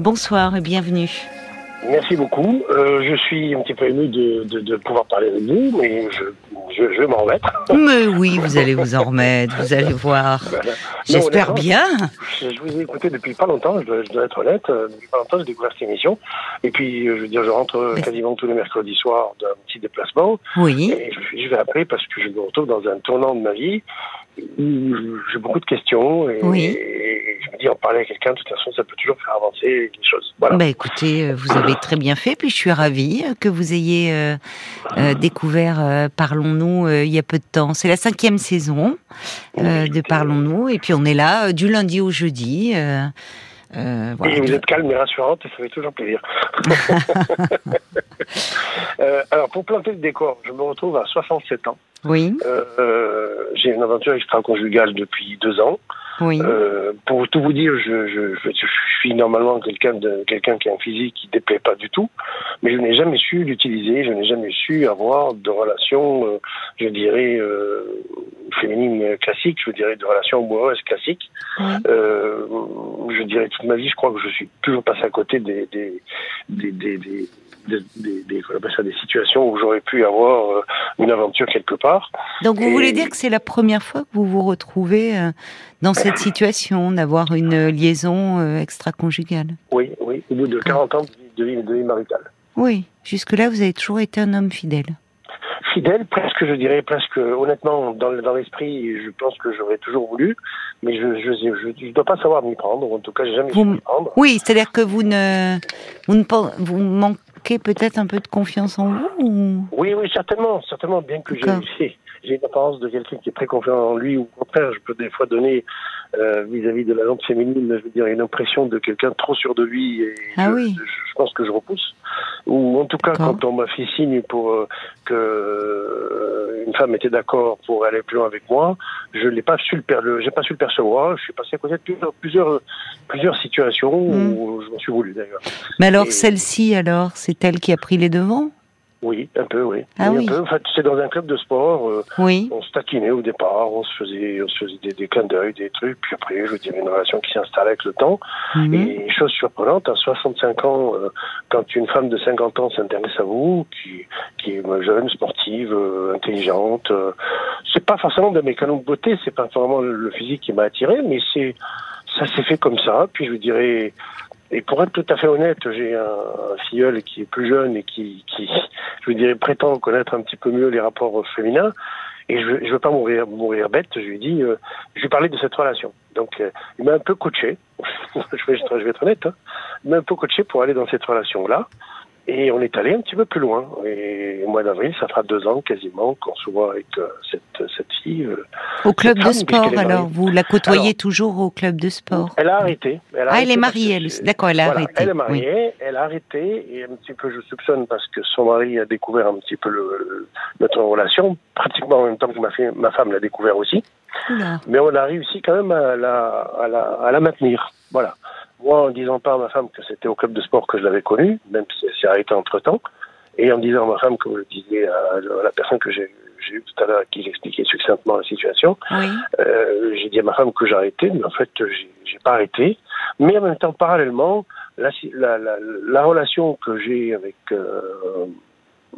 bonsoir et bienvenue. Merci beaucoup. Euh, je suis un petit peu ému de, de, de pouvoir parler avec vous, mais je, je, je vais m'en remettre. Mais oui, vous allez vous en remettre, vous allez voir. Voilà. J'espère bien. Je, je vous ai écouté depuis pas longtemps, je dois, je dois être honnête. Euh, Depuis pas longtemps, j'ai découvert cette émission. Et puis, euh, je veux dire, je rentre Mais- quasiment tous les mercredis soirs d'un petit déplacement. Oui. Et je vais appeler parce que je me retrouve dans un tournant de ma vie j'ai beaucoup de questions. Et, Oui. et je me dis, en parler à quelqu'un, de toute façon, ça peut toujours faire avancer les choses. Voilà. Bah écoutez, euh, vous avez très bien fait, puis je suis ravie euh, que vous ayez euh, euh, découvert euh, Parlons-nous il y a peu de temps. C'est la cinquième saison de Parlons-nous, et puis on est là du lundi au jeudi. Euh, euh, voilà. Et vous êtes calme et rassurante et ça fait toujours plaisir. Euh, alors, pour planter le décor, je me retrouve à 67 ans. Oui, euh, j'ai une aventure extra-conjugale depuis deux ans. Oui. Euh, pour tout vous dire, je, je, je, je suis normalement quelqu'un de quelqu'un qui a un physique qui déplaît pas du tout, mais je n'ai jamais su l'utiliser, je n'ai jamais su avoir de relations, euh, je dirais euh, féminines classiques, je dirais de relations amoureuses classiques. Oui. Euh, je dirais toute ma vie, je crois que je suis toujours passé à côté des des des des, des des, des, des- ça, situations où j'aurais pu avoir euh, une aventure quelque part. Donc vous et- voulez dire que c'est la première fois que vous vous retrouvez euh, dans cette situation, d'avoir une liaison euh, extra-conjugale Oui, oui, au bout de 40 ans de vie, de vie, maritale. Oui, jusque-là vous avez toujours été un homme fidèle. Fidèle, presque, je dirais, presque, honnêtement, dans, dans l'esprit, je pense que j'aurais toujours voulu, mais je je, je, je dois pas savoir m'y prendre, ou en tout cas, j'ai jamais Vous su m'y prendre. Oui, c'est-à-dire que vous ne, vous ne vous manquez peut-être un peu de confiance en vous ou... Oui, oui, certainement, certainement, bien que j'ai. J'ai- une apparence de quelqu'un qui est très confiant en lui, ou au contraire, je peux des fois donner, euh, vis-à-vis de la lampe féminine, je veux dire, une impression de quelqu'un trop sûr de lui, et Ah je, oui. je, je pense que je repousse. Ou en tout cas, quand on m'a fait signe pour euh, que euh, une femme était d'accord pour aller plus loin avec moi, je l'ai pas su le per- le- j'ai pas su le percevoir. Je suis passé à côté de plusieurs plusieurs, plusieurs situations Mm. où je m'en suis voulu d'ailleurs. Mais alors celle-ci, alors, c'est elle qui a pris les devants? Oui, un peu, oui. Ah oui. un peu. En fait, c'est dans un club de sport. euh, Oui. on se taquinait au départ, on se faisait, on se faisait des, des clins d'œil, des trucs. Puis après, je veux dire, une relation qui s'installe avec le temps. Mhm. Et chose surprenante, à 65 ans, euh, quand une femme de 50 ans s'intéresse à vous, qui, qui est jeune, sportive, euh, intelligente, euh, c'est pas forcément de mes canons de beauté, c'est pas vraiment le, le physique qui m'a attiré, mais c'est ça s'est fait comme ça. Puis je vous dirais, et pour être tout à fait honnête, j'ai un, un filleul qui est plus jeune et qui, qui, je dirais, prétend connaître un petit peu mieux les rapports féminins. Et je, je veux pas mourir, mourir bête. Je lui dis, euh, je lui parlais de cette relation. Donc, euh, il m'a un peu coaché. je, vais, je vais être honnête. Hein. Il m'a un peu coaché pour aller dans cette relation-là. Et on est allé un petit peu plus loin. Et au mois d'avril, ça fera deux ans quasiment qu'on se voit avec euh, cette, cette fille. euh. Au club de sport, alors. Vous la côtoyez Alors- toujours au club de sport? Elle a arrêté. Elle a Ah, elle est mariée, elle D'accord, elle a Voilà, arrêté. Elle est oui. mariée, elle a arrêté, et un petit peu, je soupçonne, parce que son mari a découvert un petit peu le, notre relation, pratiquement en même temps que ma, fille, ma femme l'a découvert aussi. Oula. Mais on a réussi quand même à la, à la, à la maintenir. Voilà. Moi, en disant pas à ma femme que c'était au club de sport que je l'avais connu, même si elle s'est arrêtée entre temps, et en disant à ma femme, comme je disais à, la personne que j'ai j'ai eu tout à l'heure, à qui j'expliquais succinctement la situation, Oui. euh, j'ai dit à ma femme que j'arrêtais, mais en fait, j'ai pas arrêté. Mais en même temps, parallèlement, la, la, la, la relation que j'ai avec, euh,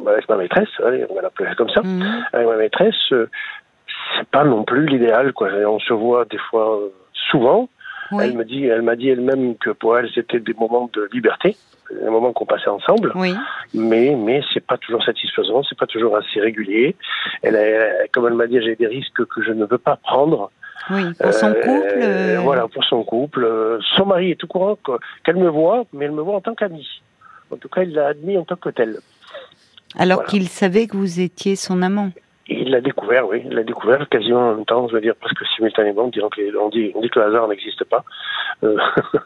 avec ma maîtresse, allez, on va l'appeler comme ça, Mhm. avec ma maîtresse, euh, c'est pas non plus l'idéal, quoi. On se voit des fois euh, souvent. Oui. Elle me dit, elle m'a dit elle-même que pour elle, c'était des moments de liberté, des moments qu'on passait ensemble Oui. mais mais c'est pas toujours satisfaisant, c'est pas toujours assez régulier. Elle, a- comme elle m'a dit, j'ai des risques que je ne veux pas prendre. Oui. Pour son Euh, couple. euh, Voilà, pour son couple. Son mari est tout courant que- qu'elle me voit, mais elle me voit en tant qu'amie. En tout cas, il l'a admis en tant que tel. Alors voilà. qu'il savait que vous étiez son amant. Il l'a découvert, oui, il l'a découvert quasiment en même temps, je veux dire presque simultanément, on dit, on dit que le hasard n'existe pas. Euh,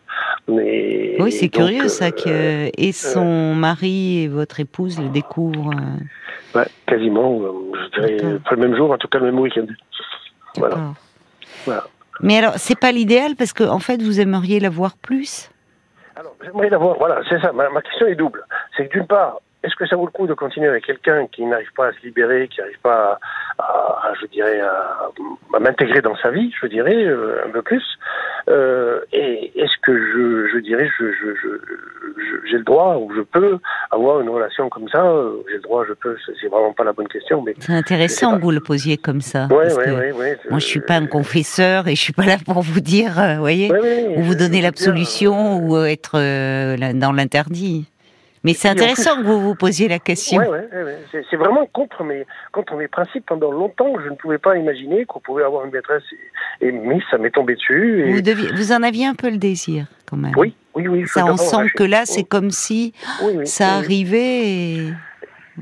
mais Oui, c'est curieux ça euh, que et son mari et votre épouse le découvrent. euh, ouais, quasiment, euh, je dirais, pas le même jour, en tout cas le même week-end. Voilà. Voilà. Mais alors, c'est pas l'idéal parce que en fait, vous aimeriez la voir plus? Alors, j'aimerais l'avoir. Voilà, c'est ça. Ma, ma question est double. C'est que d'une part, est-ce que ça vaut le coup de continuer avec quelqu'un qui n'arrive pas à se libérer, qui n'arrive pas à, à- à, je dirais, à, à m'intégrer dans sa vie, je dirais, euh, un peu plus Euh, et est-ce que je, je dirais, je, je, je, j'ai le droit ou je peux avoir une relation comme ça J'ai le droit, je peux. C'est vraiment pas la bonne question, mais c'est intéressant que vous le posiez comme ça. Ouais, ouais, ouais, ouais, moi, je suis pas un confesseur et je suis pas là pour vous dire, euh, voyez, ou vous donner l'absolution ou être euh, dans l'interdit. Mais c'est intéressant que vous vous posiez la question. Oui, ouais, ouais, c'est vraiment contre mes, contre mes principes. Pendant longtemps, je ne pouvais pas imaginer qu'on pouvait avoir une maîtresse. Et, mais ça m'est tombé dessus. Et... Vous, deviez, vous, en aviez un peu le désir, quand même. Oui, oui, oui. Ça, on sent que là, c'est comme si ça arrivait et...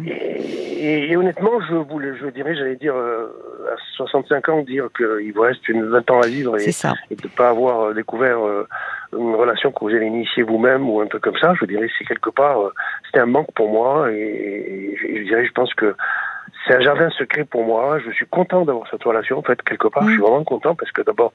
Et, honnêtement, je voulais, je dirais, j'allais dire, euh, à 65 ans, dire qu'il vous reste une 20 ans à vivre et, et de ne pas avoir euh, découvert euh, une relation que vous avez initiée vous-même ou un peu comme ça, je dirais, c'est quelque part, c'était un manque pour moi et, je dirais, je pense que c'est un jardin secret pour moi. Je suis content d'avoir cette relation. En fait, quelque part, je suis mm. vraiment content parce que d'abord,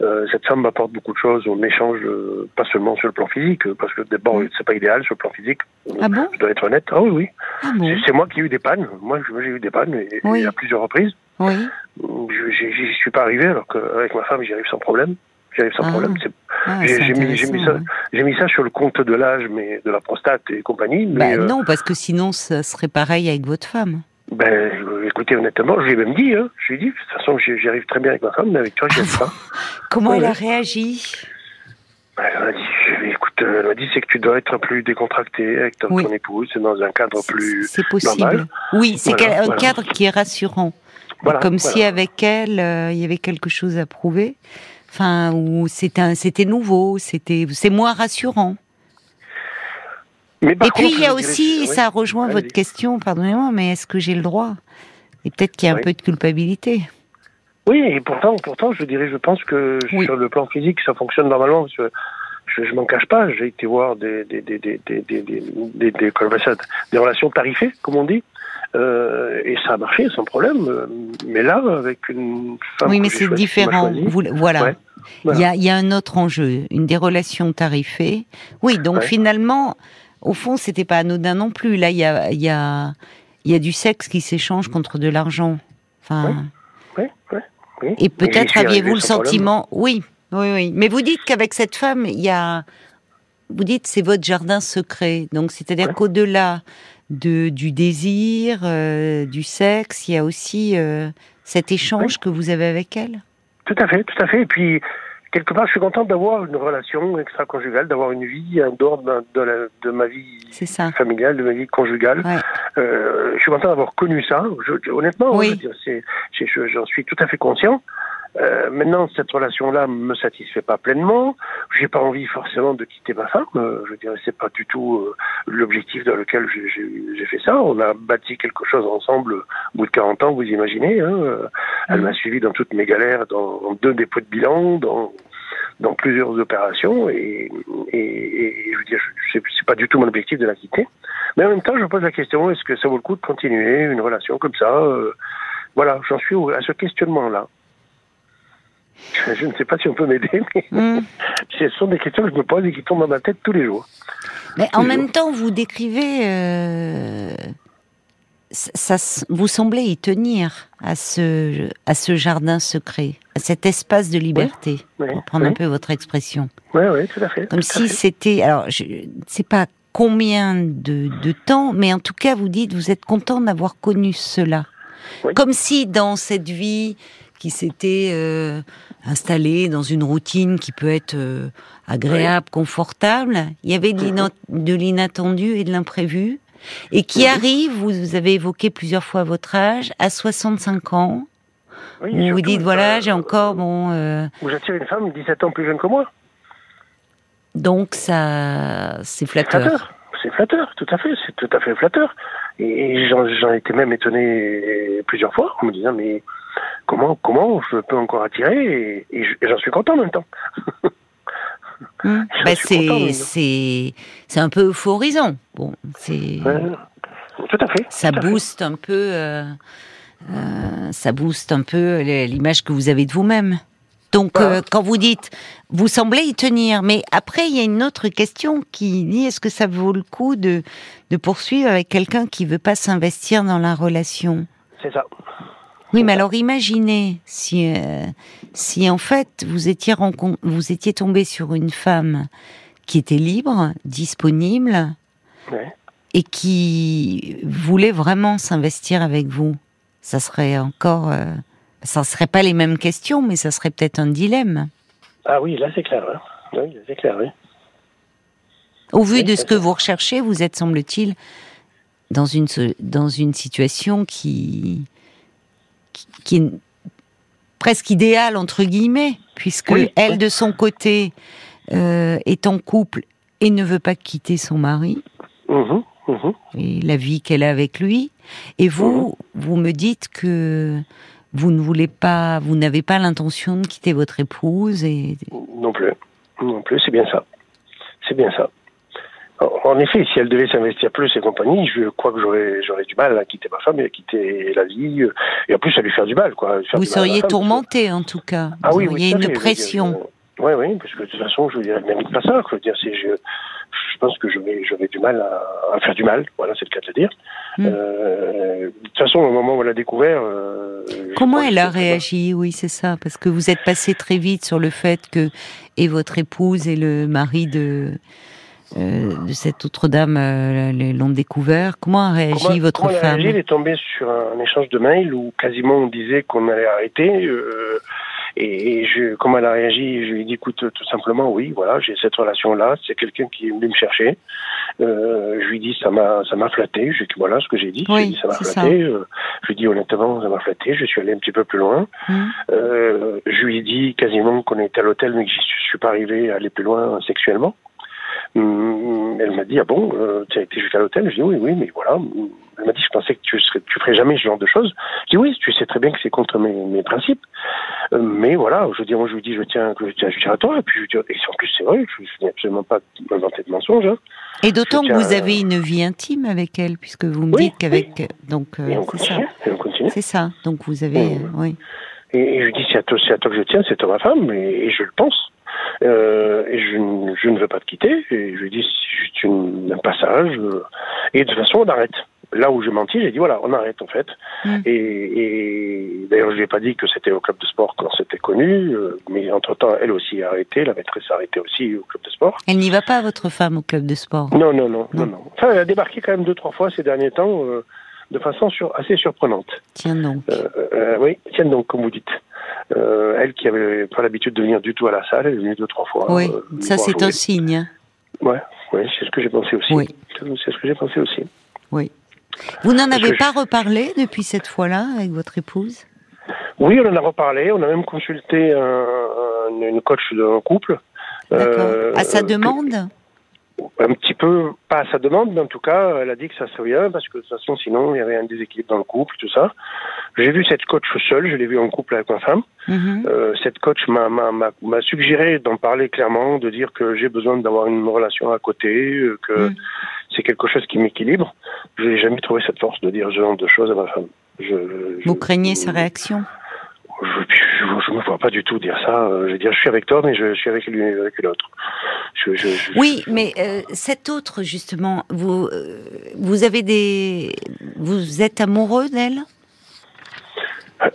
euh, cette femme m'apporte beaucoup de choses. On échange euh, pas seulement sur le plan physique, parce que d'abord, mm. c'est pas idéal sur le plan physique. Ah bon? Je dois être honnête. Ah oui, oui. Ah c'est moi qui ai eu des pannes. Moi, j'ai eu des pannes et, à plusieurs reprises. Oui. J'y suis pas arrivé alors qu'avec ma femme, j'y arrive sans problème. J'y arrive sans ah. problème. Ah, j'ai mis, mis, ça, mis ça sur le compte de l'âge, mais de la prostate et compagnie. Mais bah, non, parce que sinon, ça serait pareil avec votre femme. Ben, écoutez, honnêtement, je lui ai même dit, hein, je lui ai dit, de toute façon, j'y arrive très bien avec ma femme, mais avec toi, j'y arrive pas. Comment elle a réagi? Ben, Elle m'a dit, écoute, elle m'a dit, c'est que tu dois être plus décontracté avec ton, épouse, c'est dans un cadre plus C'est possible. Oui, c'est un cadre qui est rassurant. comme si avec elle, euh, il y avait quelque chose à prouver. Enfin, ou c'était nouveau, c'était, c'est moins rassurant. Et puis il y a aussi, ça rejoint votre question, pardonnez-moi, mais est-ce que j'ai le droit? Et peut-être qu'il y a un peu de culpabilité. Oui, et pourtant, pourtant, je dirais, je pense que sur le plan physique, ça fonctionne normalement. je, je m'en cache pas, j'ai été voir des des des des des des, des, des, des relations tarifées, comme on dit, euh, et ça a marché sans problème. Mais là, avec une femme, oui, mais c'est différent. voilà. Il y, a, il y a un autre enjeu, une des relations tarifées. Oui, donc finalement, au fond, c'était pas anodin non plus. Là, il y a, y, a, y a du sexe qui s'échange contre de l'argent. Enfin. Oui, oui, oui. Et peut-être aviez-vous le sentiment. Oui, oui, oui. Mais vous dites qu'avec cette femme, il y a. Vous dites c'est votre jardin secret. Donc, c'est-à-dire qu'au-delà de, du désir, euh, du sexe, il y a aussi euh, cet échange que vous avez avec elle? Tout à fait, tout à fait. Et puis, quelque part, je suis contente d'avoir une relation extra-conjugale, d'avoir une vie en dehors de, de, ma vie familiale, de ma vie conjugale. Euh, je suis content d'avoir connu ça. honnêtement, oui. j'en suis tout à fait conscient. Euh, maintenant, cette relation-là me satisfait pas pleinement. J'ai pas envie forcément de quitter ma femme. Euh, je dirais c'est pas du tout euh, l'objectif dans lequel j'ai fait ça. On a bâti quelque chose ensemble au bout de 40 ans, vous imaginez. Hein. Elle m'a suivi dans toutes mes galères, dans, deux dépôts de bilan, dans dans plusieurs opérations et, et, et je veux dire, c'est pas du tout mon objectif de la quitter. Mais en même temps, je me pose la question est-ce que ça vaut le coup de continuer une relation comme ça Voilà, j'en suis à ce questionnement-là. Je ne sais pas si on peut m'aider, mais hmm. ce sont des questions que je me pose et qui tombent dans ma tête tous les jours. Mais en même temps, vous décrivez, euh, ça, vous semblez y tenir à ce, à ce jardin secret, à cet espace de liberté, pour prendre un peu votre expression. Oui, oui, tout à fait. Comme si c'était, alors, je ne sais pas combien de, de temps, mais en tout cas, vous dites, vous êtes content d'avoir connu cela. Comme si dans cette vie qui s'était euh, installé dans une routine qui peut être euh, agréable, confortable. Il y avait de l'inattendu et de l'imprévu. Et qui arrive, vous, avez évoqué plusieurs fois votre âge, à 65 ans. Oui, vous dites, voilà, j'ai encore, bon... Euh, vous j'attire une femme 17 ans plus jeune que moi. Donc, ça, c'est flatteur. C'est flatteur, tout à fait, c'est tout à fait flatteur. Et j'en étais même étonné plusieurs fois en me disant, mais comment, comment je peux encore attirer et, j'en suis content en même temps. Hum. Bah, c'est c'est un peu euphorisant. Bon, c'est tout à fait. Ça booste un peu euh, euh, ça booste un peu l'image que vous avez de vous-même. Donc euh, quand vous dites vous semblez y tenir, mais après il y a une autre question qui dit est-ce que ça vaut le coup de de poursuivre avec quelqu'un qui veut pas s'investir dans la relation? C'est ça. Oui, mais alors imaginez si, euh, si en fait vous étiez, vous étiez tombé sur une femme qui était libre, disponible, et qui voulait vraiment s'investir avec vous. Ça serait encore, euh, ça serait pas les mêmes questions, mais ça serait peut-être un dilemme. Ah oui, là c'est clair. Hein. Oui, c'est clair, oui. Au vu de ce que vous recherchez, vous êtes, semble-t-il, dans une, dans une situation qui, qui, est presque idéale, entre guillemets, puisque elle, de son côté, euh, est en couple et ne veut pas quitter son mari. Mmh mmh et la vie qu'elle a avec lui. Et vous, mmh vous me dites que vous ne voulez pas, vous n'avez pas l'intention de quitter votre épouse et. Non plus. Non plus, c'est bien ça. C'est bien ça. En effet, si elle devait s'investir plus et compagnie, je crois que j'aurais j'aurais du mal à quitter ma femme et à quitter la vie et en plus à lui faire du mal quoi. Vous seriez tourmenté en tout cas. Ah oui, oui, il y a une pression. Oui, oui, parce que de toute façon, je veux dire, même pas ça. Je veux dire, c'est je, je pense que j'aurais j'aurais du mal à, faire du mal. Voilà, c'est le cas de le dire. Hmm. Euh, de toute façon, au moment où elle a découvert. Euh, Comment elle a réagi? Oui, c'est ça, parce que vous êtes passé très vite sur le fait que et votre épouse et le mari de de cette autre dame euh, l'ont découvert. Comment a réagi votre comment femme Elle est tombée sur un échange de mails où quasiment on disait qu'on allait arrêter. Euh, et, je, comment elle a réagi Je lui ai dit, écoute, tout simplement, oui, voilà, j'ai cette relation-là. C'est quelqu'un qui est venu me chercher. Euh, je lui ai dit, ça m'a, ça m'a flatté. Je, voilà ce que j'ai dit. je lui ai dit, ça m'a flatté. je lui ai dit, honnêtement, ça m'a flatté. Je suis allé un petit peu plus loin. Mmh. je lui ai dit quasiment qu'on était à l'hôtel, mais que je suis pas arrivé à aller plus loin sexuellement. Hum, elle m'a dit ah bon, euh, tu as été jusqu'à l'hôtel? Je dis oui, oui, mais voilà. Elle m'a dit je pensais que tu serais, tu ferais jamais ce genre de choses. Je dis oui, tu sais très bien que c'est contre mes, mes principes, euh, mais voilà. Je dis moi je lui dis je tiens je tiens, je tiens à toi et puis je dis et en plus c'est vrai, je, je n'ai absolument pas inventé de mensonges. Hein. Et d'autant que vous avez une vie intime avec elle, puisque vous me dites qu'avec donc euh, c'est ça. C'est ça. Donc vous avez oui. Et, je lui dis c'est à toi, c'est à toi que je tiens, c'est toi ma femme, et je le pense. Euh, et je, je, ne veux pas te quitter. Et je lui dis, c'est juste une, un passage. Euh, et de toute façon, on arrête. Là où j'ai menti, j'ai dit voilà, on arrête en fait. Mm. Et, et d'ailleurs, je lui ai pas dit que c'était au club de sport quand c'était connu, euh, mais entre temps, elle aussi a arrêté, la maîtresse a arrêté aussi au club de sport. Elle n'y va pas, votre femme, au club de sport? Non, non, non, non, non. Enfin, elle a débarqué quand même deux, trois fois ces derniers temps, euh, de façon sur, assez surprenante. Tiens donc. Euh, oui, tiens donc, comme vous dites. Euh, elle qui avait pas l'habitude de venir du tout à la salle, elle est venue deux trois fois. Oui, euh, ça c'est un signe. Ouais, ouais c'est ce que j'ai pensé aussi. Oui. C'est ce que j'ai pensé aussi. Oui. Vous n'en avez pas reparlé depuis cette fois-là avec votre épouse? Oui, on en a reparlé. On a même consulté un, une coach d'un couple. D'accord. Euh, à sa demande? Un petit peu, pas à sa demande, mais en tout cas, elle a dit que ça serait bien, parce que de toute façon, sinon, il y avait un déséquilibre dans le couple, tout ça. J'ai vu cette coach seule, je l'ai vue en couple avec ma femme. Mhm. euh, cette coach m'a suggéré d'en parler clairement, de dire que j'ai besoin d'avoir une relation à côté, euh, que mhm. c'est quelque chose qui m'équilibre. Je n'ai jamais trouvé cette force de dire ce genre de choses à ma femme. Je, Vous craignez sa réaction? Je ne me vois pas du tout dire ça. Euh, je veux dire, je suis avec toi, mais je, suis avec lui, avec l'autre. oui, mais euh, cet autre, justement, vous, euh, vous avez des, vous êtes amoureux d'elle?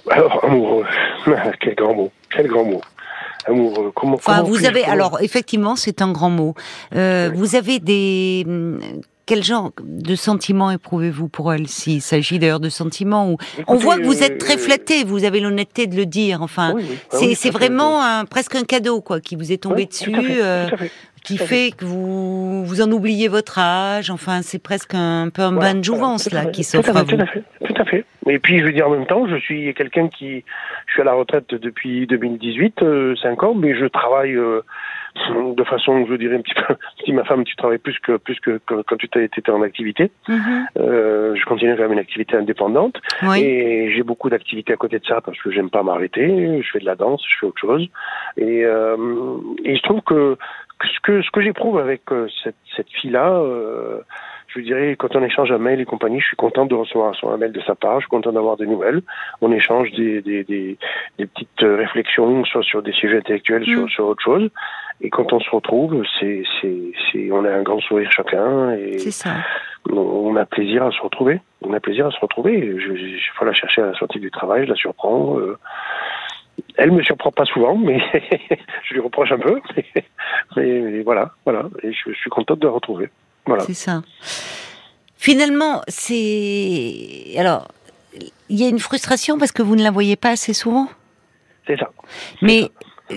Alors amoureux, quel grand mot, quel grand mot. Amoureux. Comment, enfin, vous avez. Alors, effectivement, c'est un grand mot. Vous avez des quel genre de sentiments éprouvez-vous pour elle S'il s'agit d'ailleurs de sentiments où on voit que vous êtes très euh, flatté, vous avez l'honnêteté de le dire. Enfin, ah c'est vraiment un, presque un cadeau quoi qui vous est tombé dessus, euh, qui fait que vous vous en oubliez votre âge. Enfin, c'est presque un, peu un bain de jouvence là qui s'offre à vous. Tout à fait. Et puis je veux dire en même temps, je suis quelqu'un qui, je suis à la retraite depuis 2018, 5 euh, ans, mais je travaille de façon, je dirais un petit peu, si ma femme, tu travailles plus que plus que, quand tu étais en activité. Mhm. euh, je continue quand même une activité indépendante et j'ai beaucoup d'activités à côté de ça parce que j'aime pas m'arrêter. Je fais de la danse, je fais autre chose et euh, et je trouve que ce que ce que j'éprouve avec euh, cette cette fille là. Euh, je dirais, quand on échange un mail et compagnie, je suis content de recevoir un mail de sa part, je suis content d'avoir des nouvelles. On échange des, des, des, des petites réflexions, soit sur des sujets intellectuels, sur, mm. sur autre chose. Et quand on se retrouve, c'est, on a un grand sourire chacun et ça. on a plaisir à se retrouver. a plaisir à se retrouver. Je, je, je faut la chercher à la sortie du travail, je la surprends. Euh, elle me surprend pas souvent, mais je lui reproche un peu. Mais, voilà, voilà. Et je, suis contente de la retrouver. Voilà. C'est ça. Finalement, c'est alors il y a une frustration parce que vous ne la voyez pas assez souvent? C'est ça. Mais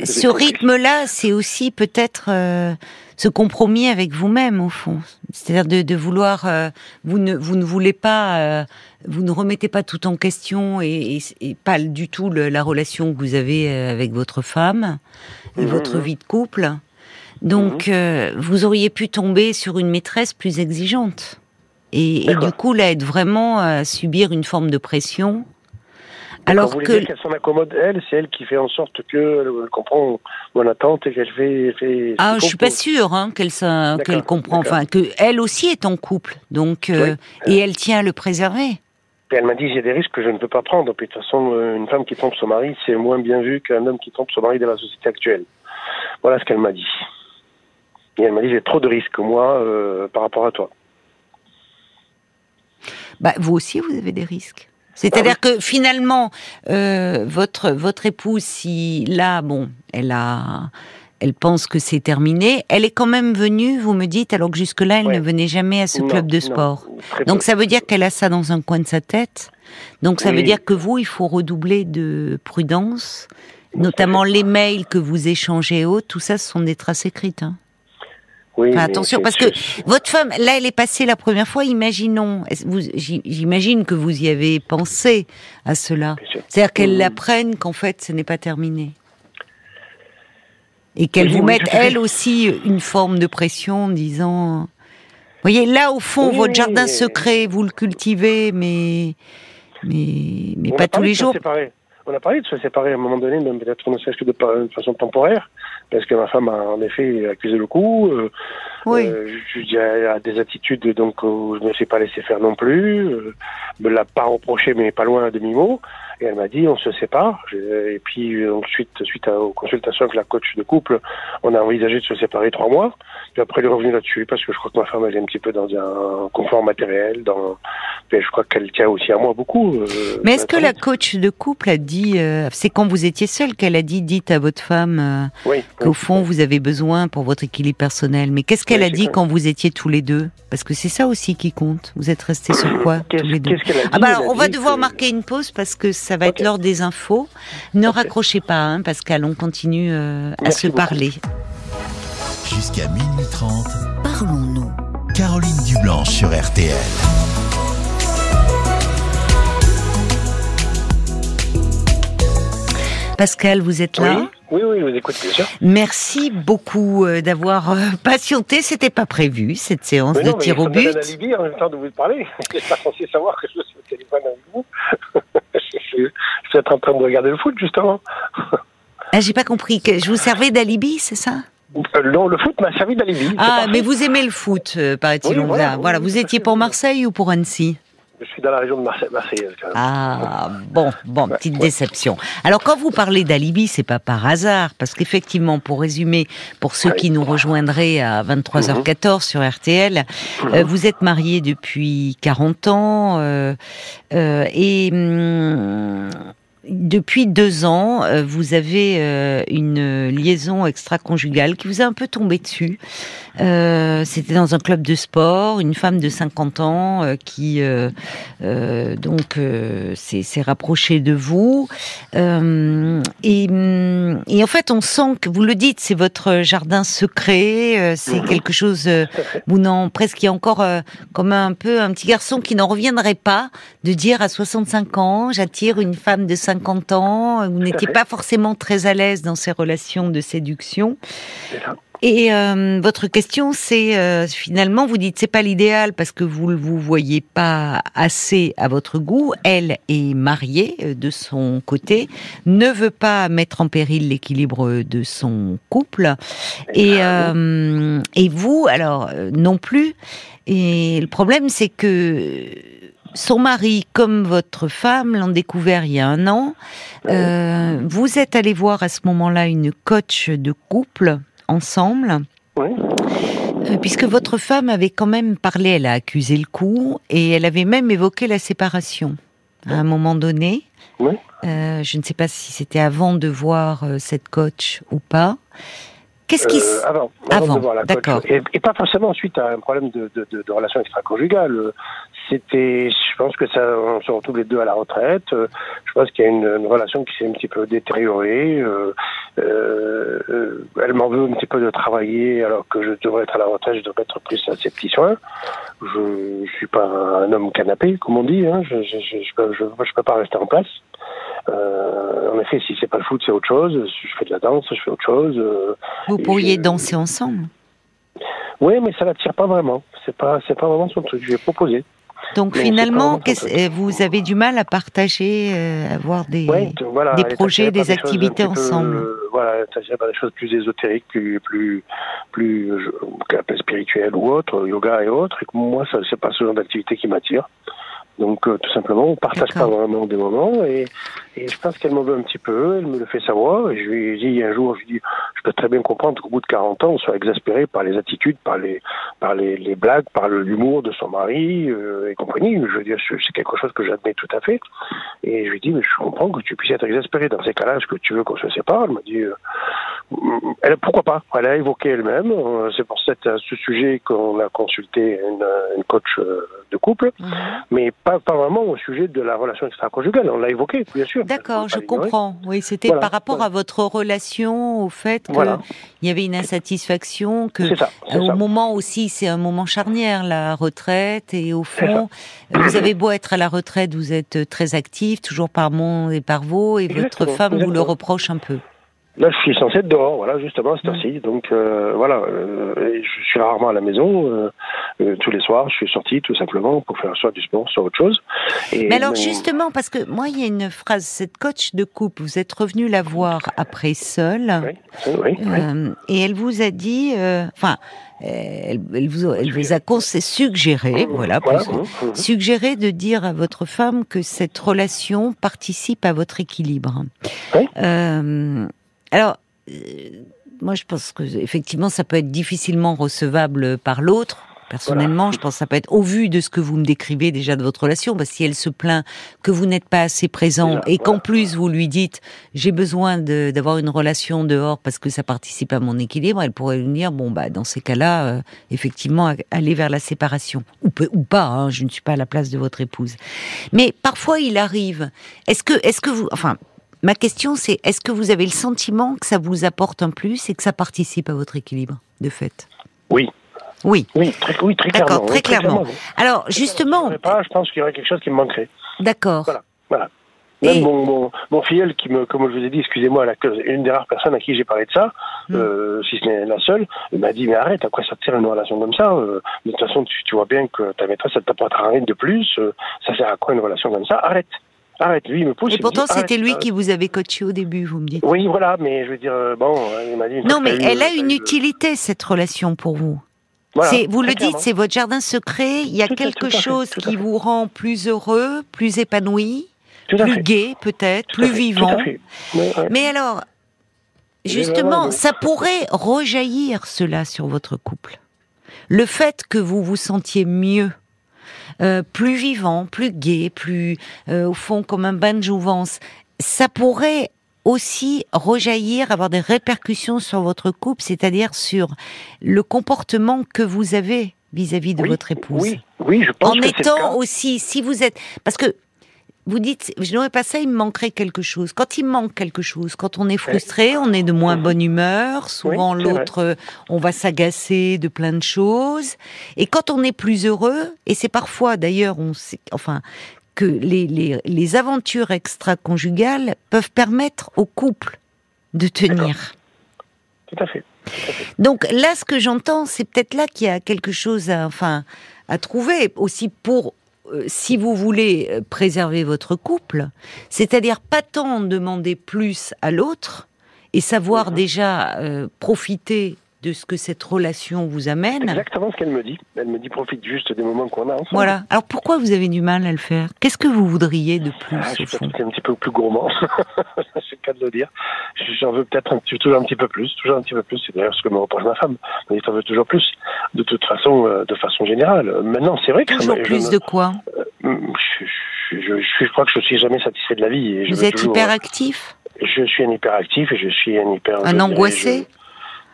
ce rythme-là, c'est aussi peut-être euh, ce compromis avec vous-même au fond. C'est-à-dire de, de, vouloir, euh, vous ne vous ne voulez pas, euh, vous ne remettez pas tout en question et, et, et pas du tout le, la relation que vous avez euh, avec votre femme et mmh, votre mmh. vie de couple. Donc mmh. vous auriez pu tomber sur une maîtresse plus exigeante et, et du coup là être vraiment à subir une forme de pression alors vous que qu'elle s'en accommode elle, c'est elle qui fait en sorte que elle comprend mon attente et qu'elle fait, fait. Ah, je suis pas sûre hein, qu'elle qu'elle comprend, enfin que elle aussi est en couple, donc euh, oui. et elle tient à le préserver. Et elle m'a dit j'ai des risques que je ne peux pas prendre. Puis de toute façon, euh, une femme qui trompe son mari, c'est moins bien vu qu'un homme qui trompe son mari dans la société actuelle. Voilà ce qu'elle m'a dit. Et elle m'a dit j'ai trop de risques moi euh, par rapport à toi. Bah, vous aussi, vous avez des risques. C'est-à-dire ah oui. que finalement, euh, votre votre épouse, si là, bon, elle a, elle pense que c'est terminé, elle est quand même venue, vous me dites, alors que jusque-là, elle ouais. ne venait jamais à ce non, club de sport. Non, Donc ça veut dire qu'elle a ça dans un coin de sa tête. Donc ça oui. veut dire que vous, il faut redoubler de prudence, notamment les mails que vous échangez et autres. Tout ça, ce sont des traces écrites. Hein. Oui, enfin, attention, parce que votre femme, là, elle est passée la première fois. Imaginons, j'imagine que vous y avez pensé à cela. C'est-à-dire qu'elle mmh. l'apprenne qu'en fait, ce n'est pas terminé. Et qu'elle oui, vous mette, elle aussi, une forme de pression en disant... Vous voyez, là, au fond, oui, votre jardin secret, vous le cultivez, mais, mais, mais pas tous les jours. On a parlé de se séparer à un moment donné, même peut-être ne serait-ce que de, de façon temporaire parce que ma femme a en effet accusé le coup. Euh, oui. Euh, je, dis à, des attitudes donc où je ne me suis pas laissé faire non plus. Euh, me l'a pas reproché, mais pas loin à demi mot. Et elle m'a dit on se sépare. Et puis donc suite suite aux consultations avec la coach de couple, on a envisagé de se séparer trois mois. Puis après elle est revenue là-dessus parce que je crois que ma femme elle est un petit peu dans un confort matériel. Dans, mais je crois qu'elle tient aussi à moi beaucoup. Euh, mais est-ce que la coach de couple a dit, euh, c'est quand vous étiez seul qu'elle a dit, dites à votre femme euh, oui, qu'au oui, fond vous avez besoin pour votre équilibre personnel. Mais qu'est-ce qu'elle a dit quand vous étiez tous les deux? Parce que c'est ça aussi qui compte. Vous êtes restés sur quoi tous les deux? Ah bah alors, on va devoir que... marquer une pause parce que ça va okay. être l'heure des infos. Ne okay. raccrochez pas, hein, Pascal, on continue euh, à se beaucoup. parler. Jusqu'à minuit 30, parlons-nous. Caroline Dublanche sur RTL. Pascal, vous êtes là oui. Oui, oui, je vous écoute, bien sûr. Merci beaucoup euh, d'avoir euh, patienté. C'était pas prévu, cette séance mais de non, tir au but. Je en même temps de vous parler. Je suis pas censé savoir que je suis au téléphone avec vous. Je suis en train de regarder le foot, justement. ah, j'ai pas compris. que Je vous servais d'alibi, c'est ça? Euh, non, le foot m'a servi d'alibi. Ah, mais vous aimez le foot, euh, paraît-il. Oui, voilà, voilà, vous étiez pour Marseille ou pour Annecy? Je suis dans la région de Marseille. Marseille ah bon, bon, petite ouais, déception. Alors quand vous parlez d'alibi, c'est pas par hasard, parce qu'effectivement, pour résumer, pour ceux qui nous rejoindraient à 23h14 mmh. sur RTL, mmh. euh, vous êtes marié depuis 40 ans euh, euh, et hum, depuis deux ans, euh, vous avez euh, une liaison extra-conjugale qui vous a un peu tombé dessus. Euh, C'était dans un club de sport, une femme de 50 ans qui euh, euh, donc s'est rapprochée de vous. Et, et, en fait, on sent que vous le dites, c'est votre jardin secret, c'est quelque chose. vous n'en presque il y a encore comme un peu un petit garçon qui n'en reviendrait pas de dire à 65 ans, j'attire une femme de 50 50 ans, vous n'étiez pas forcément très à l'aise dans ces relations de séduction. Et euh, votre question, c'est euh, finalement, vous dites c'est pas l'idéal parce que vous ne vous voyez pas assez à votre goût. Elle est mariée euh, de son côté, ne veut pas mettre en péril l'équilibre de son couple, et euh, et vous, alors non plus. Et le problème, c'est que son mari comme votre femme l'ont découvert il y a un an. Euh, vous êtes allé voir à ce moment-là une coach de couple ensemble. Oui. Euh, puisque votre femme avait quand même parlé, elle a accusé le coup et elle avait même évoqué la séparation à un moment donné. Oui. Euh, je ne sais pas si c'était avant de voir cette coach ou pas. Qu'est-ce qui Euh, avant, Avant, d'accord. Et, et pas forcément suite à un problème de, de, de, de relation extra-conjugale. C'était, je pense que ça, on se retrouve les deux à la retraite. Euh, Je pense qu'il y a une, une relation qui s'est un petit peu détériorée. Euh, euh, elle m'en veut un petit peu de travailler alors que je devrais être à la retraite, je devrais être plus à ses petits soins. Je, je suis pas un homme canapé, comme on dit. Hein. Je, je, je, je, peux, je, je peux pas rester en place. Euh, en effet, si c'est pas le foot, c'est autre chose. Je fais de la danse, je fais autre chose. Vous pourriez danser ensemble? Oui, mais ça l'attire pas vraiment. C'est pas, c'est pas vraiment son truc. Je lui ai proposé. Donc Mais finalement, euh, vous avez du mal à partager, euh, avoir des. Ouais, voilà, projets, des activités peu, ensemble. euh, voilà, par des choses plus ésotériques, plus, plus, plus, spirituelles ou autres, yoga et autres. Et moi, ça, c'est pas ce genre d'activité qui m'attire. Donc, euh, tout simplement, on partage pas vraiment des moments et, et je pense qu'elle m'en veut un petit peu, elle me le fait savoir. Et je lui ai dit un jour, je lui dit, je peux très bien comprendre qu'au bout de 40 ans, on soit exaspéré par les attitudes, par les, par les, les blagues, par l'humour de son mari euh, et compagnie. Je veux dire, c'est quelque chose que j'admets tout à fait. Et je lui dit, mais je comprends que tu puisses être exaspéré dans ces cas-là. Est-ce que tu veux qu'on se sépare? Elle m'a dit, euh, elle, pourquoi pas? Elle a évoqué elle-même. euh, C'est pour cette, à ce sujet qu'on a consulté une, une coach euh, de couple, Mhm. mais pas, pas vraiment au sujet de la relation extra-conjugale. On l'a évoqué, bien sûr. D'accord, je comprends. Oui, c'était Voilà, par rapport voilà. à votre relation, au fait qu'il Voilà. y avait une insatisfaction, que ça. Euh, au ça. moment aussi, c'est un moment charnière, la retraite, et au fond, euh, vous avez beau être à la retraite, vous êtes très actif, toujours par mon et par vous, et votre Exactement, femme vous le reproche un peu. Là, je suis censé être dehors, voilà, justement, cette heure-ci. Donc, euh, voilà, euh, je suis rarement à la maison. euh, euh, tous les soirs, je suis sorti tout simplement pour faire soit du sport, soit autre chose. Et Mais alors justement, parce que moi, il y a une phrase, cette coach de couple, vous êtes revenu la voir après seule, Oui, oui, oui. euh, et elle vous a dit, euh, enfin, elle, elle vous, elle vous a conseillé, suggéré, voilà, Voilà, plus- mhm, mhm. suggéré de dire à votre femme que cette relation participe à votre équilibre. Oui. Alors, euh, moi, je pense que effectivement, ça peut être difficilement recevable par l'autre. Personnellement, je pense que ça peut être au vu de ce que vous me décrivez déjà de votre relation, parce que si elle se plaint que vous n'êtes pas assez présent et qu'en plus vous lui dites j'ai besoin d'avoir une relation dehors parce que ça participe à mon équilibre, elle pourrait lui dire bon bah dans ces cas-là, euh, effectivement, aller vers la séparation ou pas. hein, je ne suis pas à la place de votre épouse, mais parfois il arrive. Est-ce que est-ce que vous, enfin. Ma question, c'est est-ce que vous avez le sentiment que ça vous apporte un plus et que ça participe à votre équilibre, de fait? Oui, Oui. oui, très, oui, très D'accord, clairement. très oui, clairement. Alors, justement, je ne pas, je pense qu'il y aurait quelque chose qui me manquerait. d'accord. Voilà. Voilà. Et- Même mon, mon, mon filleul, qui me, comme je vous ai dit, excusez-moi, la- une des rares personnes à qui j'ai parlé de ça, Mm. euh, si ce n'est la seule, m'a dit, mais arrête, à quoi ça te sert une relation comme ça euh, De toute façon, tu, tu vois bien que ta maîtresse, elle t'apportera rien de plus, euh, ça sert à quoi une relation comme ça? Arrête, arrête. Lui, il me pousse. Et pourtant, c'était lui arrête. qui vous avait coaché au début, vous me dites. Oui, voilà, mais je veux dire, euh, bon, euh, il m'a dit... Non, mais elle a t'as une utilité, cette relation, pour vous. Voilà, vous le dites, c'est votre jardin secret. Il y a Tout quelque tout à fait, chose qui vous rend plus heureux, plus épanoui, plus gai, peut-être, plus vivant. Mais, ouais. Mais alors, justement, mais- ça pourrait rejaillir cela sur votre couple. Le fait que vous vous sentiez mieux, euh, plus vivant, plus gai, plus euh, au fond comme un bain de jouvence, ça pourrait aussi rejaillir, avoir des répercussions sur votre couple, c'est-à-dire sur le comportement que vous avez vis-à-vis de Oui, votre épouse. Oui, oui, je pense en que c'est le étant aussi, si vous êtes, parce que vous dites, je n'aurais pas ça, il me manquerait quelque chose. Quand il manque quelque chose, quand on est frustré, on est de moins bonne humeur. Souvent, Oui, l'autre, euh, on va s'agacer de plein de choses. Et quand on est plus heureux, et c'est parfois, d'ailleurs, on sait, enfin, que les, les, les aventures extra-conjugales peuvent permettre au couple de tenir. Tout à fait. Donc là, ce que j'entends, c'est peut-être là qu'il y a quelque chose à, enfin, à trouver aussi pour, euh, si vous voulez euh, préserver votre couple, c'est-à-dire pas tant demander plus à l'autre et savoir Mhm. déjà euh, profiter de ce que cette relation vous amène. Exactement ce qu'elle me dit. Elle me dit profite juste des moments qu'on a ensemble. Voilà. Alors pourquoi vous avez du mal à le faire? Qu'est-ce que vous voudriez de plus Ah, je suis peut-être un petit peu plus gourmand. c'est le cas de le dire. J'en veux peut-être un toujours un petit peu plus, toujours un petit peu plus. C'est d'ailleurs ce que me reproche ma femme. Elle dit t'en veux toujours plus. De toute façon, euh, de façon générale. Maintenant, c'est vrai que Toujours plus me- de quoi? Je, je, je, crois que je suis jamais satisfait de la vie. Et je Vous êtes toujours- hyperactif? Je suis un hyperactif et je suis un hyper. Un angoissé?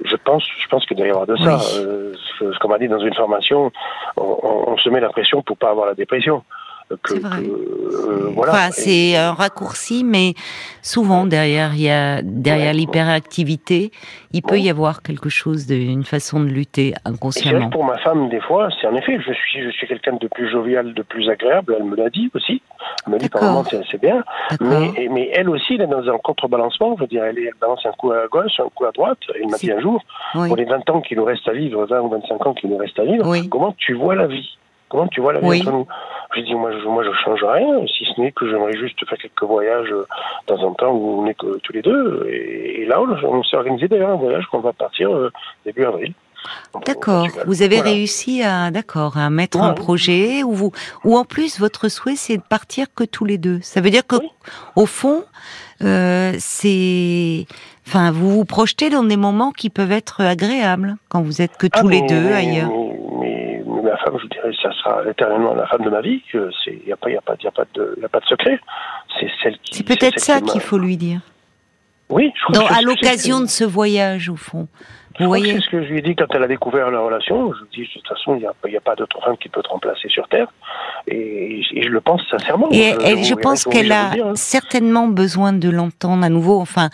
Je pense, je pense qu'il doit y avoir de ça. Oui. Euh, ce ce qu'on m'a dit dans une formation, on, on- on se met la pression pour pas avoir la dépression. Que, C'est vrai. que, euh, voilà. Enfin, Et- c'est un raccourci, mais souvent derrière, il y a derrière l'hyperactivité, il peut y avoir quelque chose d'une façon de lutter Et inconsciemment. pour ma femme, des fois, c'est en effet, je suis, je suis quelqu'un de plus jovial, de plus agréable. Elle me l'a dit aussi. Elle me dit par moments, c'est bien. Mais, et- mais elle aussi, elle est dans un contrebalancement. Je veux dire, elle, balance un coup à gauche, un coup à droite. Elle m'a C'est- dit un jour, Oui. pour les 20 ans qu'il nous reste à vivre, 20 ou 25 ans qu'il nous reste à vivre, Oui. comment tu vois la vie? Comment tu vois la vie Oui. entre nous J'ai dit, moi je, moi, je change rien, si ce n'est que j'aimerais juste faire quelques voyages euh, de temps en temps où on est que tous les deux. Et, et là, on, on s'est organisé d'ailleurs un voyage qu'on va partir euh, début avril. D'accord. Vous avez Voilà. réussi à, d'accord, à mettre un Ouais. projet où vous, ou en plus votre souhait c'est de partir que tous les deux. Ça veut dire que, Oui. au fond, euh, c'est, enfin, vous vous projetez dans des moments qui peuvent être agréables quand vous êtes que Ah, tous les deux ailleurs. Mais, ma femme, je dirais, ça sera éternellement la femme de ma vie. Il n'y a, pas- y a, pas- y a, pas de- y a pas de secret. C'est celle qui. C'est peut-être ça qu'il faut lui dire. Oui, je crois que à l'occasion de ce voyage, au fond. Vous voyez C'est ce que je lui ai dit quand elle a découvert la relation. Je lui ai dit, de toute façon, il n'y a, a pas d'autre femme qui peut te remplacer sur Terre. Et, et je le pense sincèrement. Et Je- pense qu'elle a dire, hein. certainement besoin de l'entendre à nouveau. Enfin,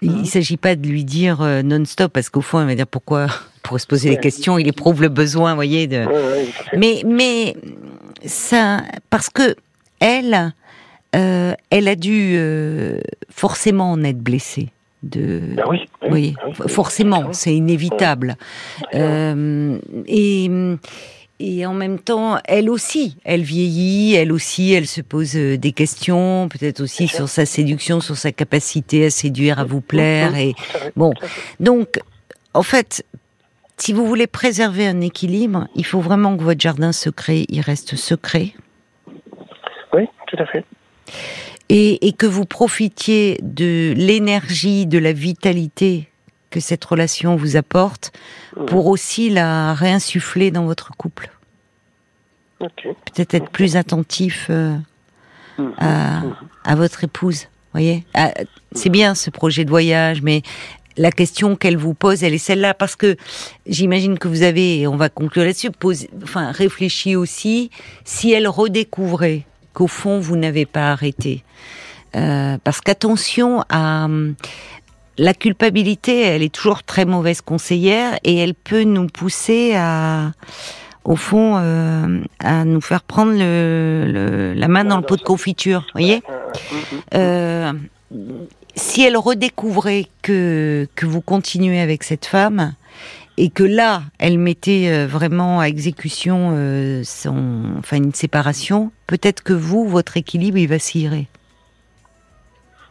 il Mhm. ne s'agit pas de lui dire euh, non-stop, parce qu'au fond, elle va dire pourquoi, pourrait se poser des questions, il éprouve le besoin, vous voyez, de... Ouais. Mais, mais, ça, parce que elle, euh, elle a dû euh, forcément en être blessée. De, Ben oui, oui, oui. forcément, c'est inévitable. Euh, et, et en même temps, elle aussi, elle vieillit, elle aussi, elle se pose des questions, peut-être aussi sur sa séduction, sur sa capacité à séduire, à vous plaire. Et bon, donc, en fait, si vous voulez préserver un équilibre, il faut vraiment que votre jardin secret, il reste secret. Oui, tout à fait. et, et que vous profitiez de l'énergie, de la vitalité que cette relation vous apporte Mhm. pour aussi la réinsuffler dans votre couple. Ok. Peut-être être plus attentif euh, Mhm. à, à votre épouse. Voyez, Ah, c'est bien ce projet de voyage, mais la question qu'elle vous pose, elle est celle-là parce que j'imagine que vous avez, et on va conclure là-dessus, enfin réfléchi aussi si elle redécouvrait qu'au fond vous n'avez pas arrêté. Euh, parce qu'attention à la culpabilité, elle est toujours très mauvaise conseillère et elle peut nous pousser à, au fond, euh, à nous faire prendre le, le- la main dans le pot de confiture. Voyez? Euh, Si elle redécouvrait que que vous continuez avec cette femme et que là, elle mettait euh, vraiment à exécution euh, son, enfin une séparation, peut-être que vous, votre équilibre, il vacillerait.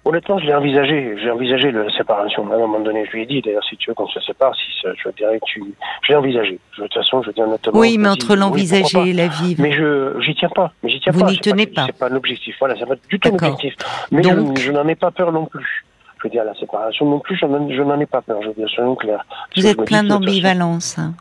Honnêtement, je l'ai envisagé. J'ai envisagé la séparation. À un moment donné, je lui ai dit, d'ailleurs, si tu veux qu'on se sépare, si ça- je dirais que tu. Je l'ai envisagé. Je- De toute façon, je dis honnêtement. Oui, mais entre oui, l'envisager et la vivre. Mais je j'y tiens pas. Mais j'y tiens Vous pas. n'y tenez pas. C'est pas l'objectif. Voilà, c'est pas du tout l'objectif. Mais Donc- je, je n'en ai pas peur non plus. Je veux dire, la séparation non plus, je n'en ai pas peur. Je veux dire, soyons clairs. Vous êtes plein d'ambivalence. hein.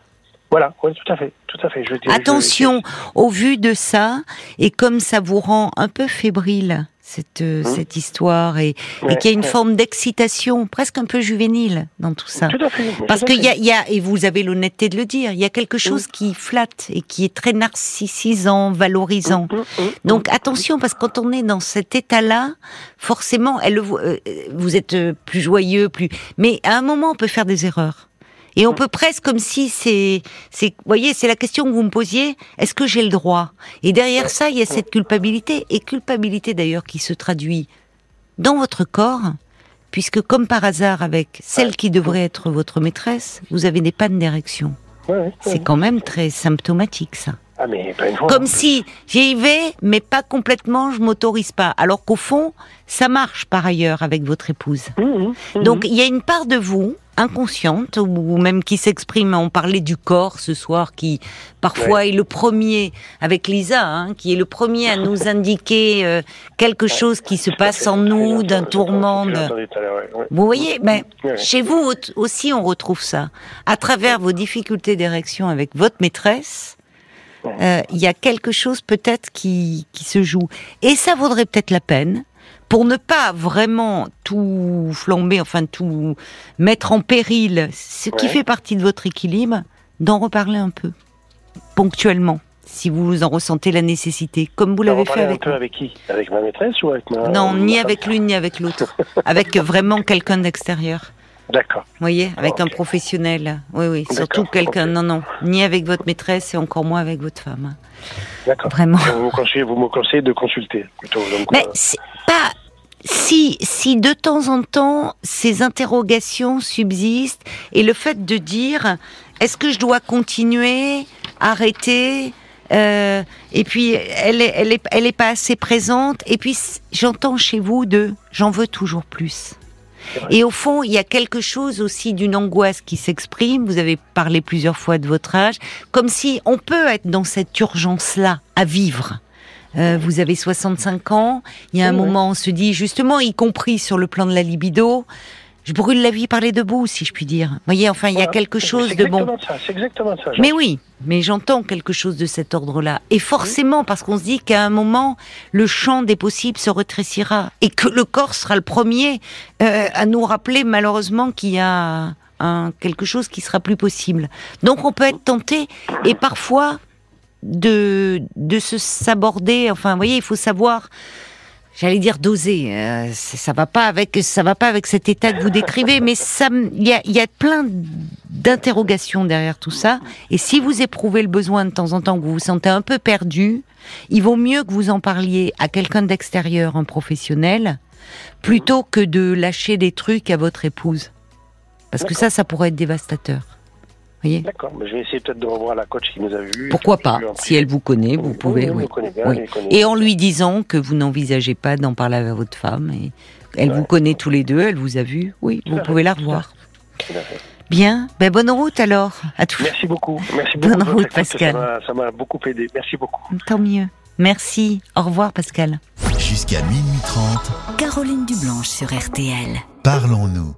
Voilà, oui, tout à fait, tout à fait. Je dirais- je- Attention, au vu de ça, et comme ça vous rend un peu fébrile, cette, euh, Hum. cette histoire, et, et Ouais, qu'il y a une ouais. forme d'excitation, presque un peu juvénile dans tout ça. Tout à fait. mais Parce qu'il y a, y a, et vous avez l'honnêteté de le dire, il y a quelque chose qui flatte et qui est très narcissisant, valorisant. Hum. Donc attention, parce que quand on est dans cet état-là, forcément, elle, euh, vous êtes euh, plus joyeux, plus. Mais à un moment, on peut faire des erreurs. Et on peut presque comme si c'est, c'est, vous voyez, c'est la question que vous me posiez. Est-ce que j'ai le droit? Et derrière ça, il y a cette culpabilité et culpabilité d'ailleurs qui se traduit dans votre corps, puisque comme par hasard avec celle qui devrait être votre maîtresse, vous avez des pannes d'érection. C'est quand même très symptomatique ça. Ah, mais pas une fois. Comme si j'y vais, mais pas complètement, je m'autorise pas. Alors qu'au fond, ça marche par ailleurs avec votre épouse. Hum, hum. Donc il y a une part de vous inconsciente ou même qui s'exprime. On parlait du corps ce soir, qui parfois est le premier avec Lisa, hein, qui est le premier à nous indiquer euh, quelque chose qui se passe en nous, d'un tourment. de- Vous voyez, mais Ouais. chez vous au- aussi on retrouve ça. À travers vos difficultés d'érection avec votre maîtresse, euh, il y a quelque chose peut-être qui, qui se joue. Et ça vaudrait peut-être la peine, pour ne pas vraiment tout flamber, enfin tout mettre en péril, ce qui fait partie de votre équilibre, d'en reparler un peu, ponctuellement, si vous en ressentez la nécessité, comme vous l'avez fait un avec peu moi. avec qui? Avec ma maîtresse ou avec ma... Non, ni avec l'une ni avec l'autre. avec vraiment quelqu'un d'extérieur. D'accord. Vous voyez, avec un professionnel. Oui, oui, surtout quelqu'un. Non, non, ni avec votre maîtresse et encore moins avec votre femme. D'accord. Vraiment. Vous me conseillez, vous me conseillez de consulter plutôt. Donc, Mais euh, pas. Si, si de temps en temps ces interrogations subsistent et le fait de dire est-ce que je dois continuer, arrêter, euh, et puis elle est, elle est, elle est pas assez présente, et puis j'entends chez vous de j'en veux toujours plus. Et au fond, il y a quelque chose aussi d'une angoisse qui s'exprime. Vous avez parlé plusieurs fois de votre âge, comme si on peut être dans cette urgence-là à vivre. Euh, vous avez 65 ans. Il y a un oui. moment, on se dit justement, y compris sur le plan de la libido, je brûle la vie par les deux bouts, si je puis dire. Vous voyez, enfin, il y a quelque chose de bon. C'est exactement ça. Mais oui, mais j'entends quelque chose de cet ordre-là. Et forcément, parce qu'on se dit qu'à un moment, le champ des possibles se rétrécira. Et que le corps sera le premier euh, à nous rappeler malheureusement qu'il y a un, quelque chose qui sera plus possible. Donc on peut être tenté, et parfois, de, de se s'aborder. Enfin, vous voyez, il faut savoir... J'allais dire doser, euh, ça ça va pas avec ça va pas avec cet état que vous décrivez, mais ça, il y a, il y a plein d'interrogations derrière tout ça. Et si vous éprouvez le besoin de temps en temps que vous vous sentez un peu perdu, il vaut mieux que vous en parliez à quelqu'un d'extérieur, un professionnel, plutôt que de lâcher des trucs à votre épouse. Parce que ça, ça pourrait être dévastateur. Voyez D'accord, mais je vais essayer peut-être de revoir la coach qui nous a vus. Pourquoi pas Si elle vous connaît, vous Oui, pouvez. oui, oui. connaît bien, Oui. connaît Et en lui disant que vous n'envisagez pas d'en parler à votre femme. Et elle Ouais. vous connaît tous les deux, elle vous a vu. Oui, vous pouvez fait, la revoir. Tout à fait. Bien, ben bonne route alors. À tous. Merci beaucoup. Merci Bonne beaucoup. votre route, Pascal. ça m'a- Ça m'a beaucoup aidé. Merci beaucoup. Tant mieux. Merci. Au revoir, Pascal. Jusqu'à minuit 30, Caroline Dublanche sur RTL. parlons-nous.